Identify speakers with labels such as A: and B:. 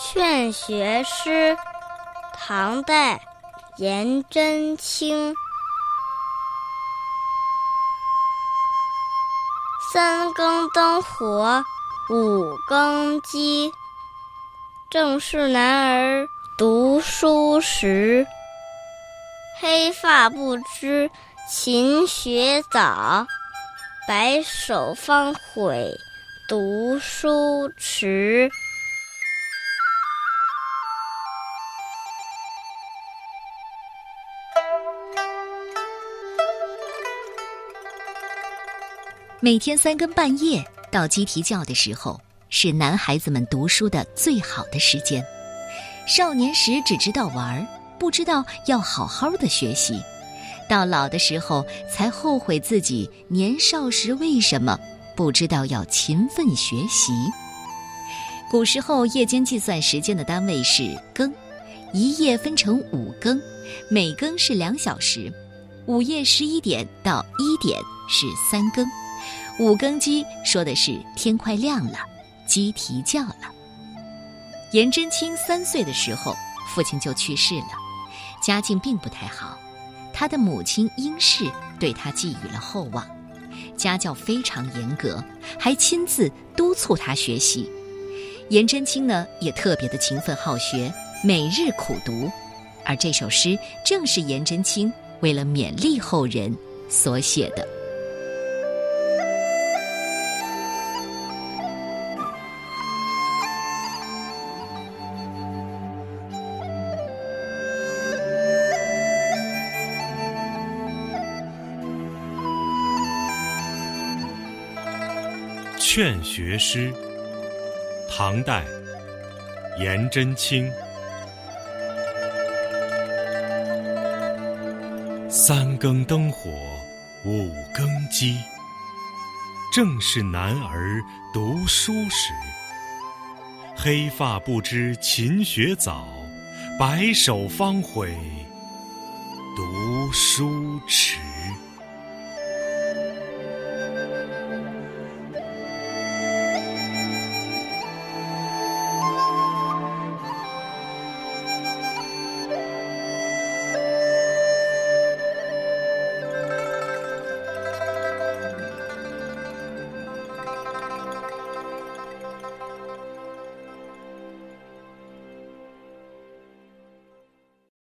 A: 劝学诗，唐代，颜真卿。三更灯火五更鸡，正是男儿读书时。黑发不知勤学早，白首方悔读书迟。
B: 每天三更半夜到鸡啼叫的时候，是男孩子们读书的最好的时间。少年时只知道玩，不知道要好好的学习；到老的时候才后悔自己年少时为什么不知道要勤奋学习。古时候夜间计算时间的单位是更，一夜分成五更，每更是两小时。午夜十一点到一点是三更。五更鸡说的是天快亮了，鸡啼叫了。颜真卿三岁的时候，父亲就去世了，家境并不太好。他的母亲殷氏对他寄予了厚望，家教非常严格，还亲自督促他学习。颜真卿呢，也特别的勤奋好学，每日苦读。而这首诗正是颜真卿为了勉励后人所写的。
C: 劝学诗，唐代，颜真卿。三更灯火五更鸡，正是男儿读书时。黑发不知勤学早，白首方悔读书。